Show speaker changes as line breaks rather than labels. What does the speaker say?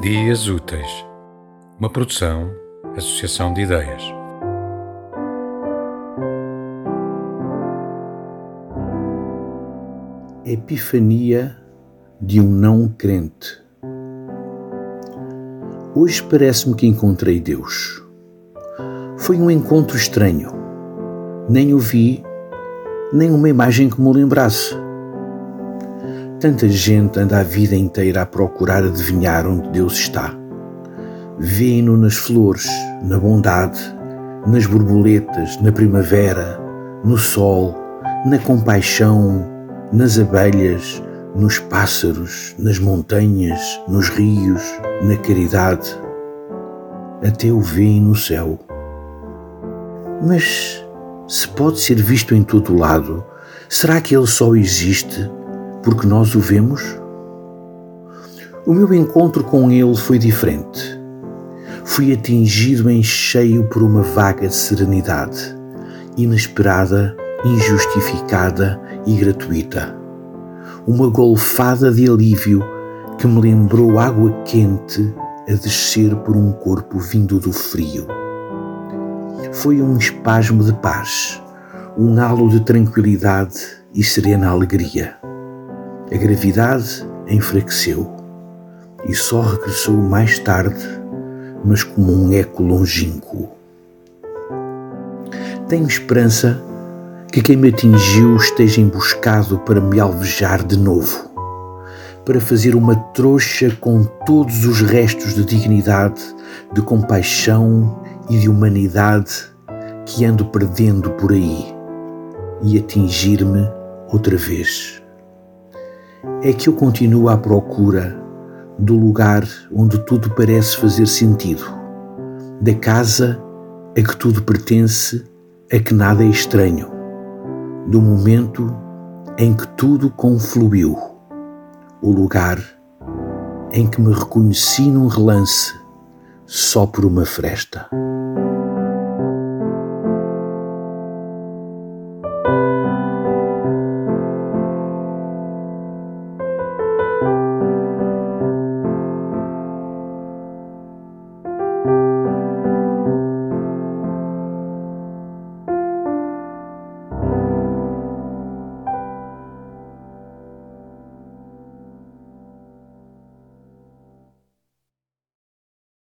Dias Úteis, uma produção, associação de ideias.
Epifania de um não crente. Hoje parece-me que encontrei Deus. Foi um encontro estranho. Nem o vi, nem uma imagem que me lembrasse Tanta gente anda a vida inteira a procurar adivinhar onde Deus está. Vê-no nas flores, na bondade, nas borboletas, na primavera, no sol, na compaixão, nas abelhas, nos pássaros, nas montanhas, nos rios, na caridade. Até o vêem no céu. Mas se pode ser visto em todo lado, será que ele só existe porque nós o vemos? O meu encontro com ele foi diferente. Fui atingido em cheio por uma vaga serenidade, inesperada, injustificada e gratuita. Uma golfada de alívio que me lembrou água quente a descer por um corpo vindo do frio. Foi um espasmo de paz, um halo de tranquilidade e serena alegria. A gravidade enfraqueceu e só regressou mais tarde, mas como um eco longínquo. Tenho esperança que quem me atingiu esteja emboscado para me alvejar de novo, para fazer uma trouxa com todos os restos de dignidade, de compaixão e de humanidade que ando perdendo por aí e atingir-me outra vez é que eu continuo à procura do lugar onde tudo parece fazer sentido, da casa a que tudo pertence, a que nada é estranho, do momento em que tudo confluiu, o lugar em que me reconheci num relance só por uma fresta.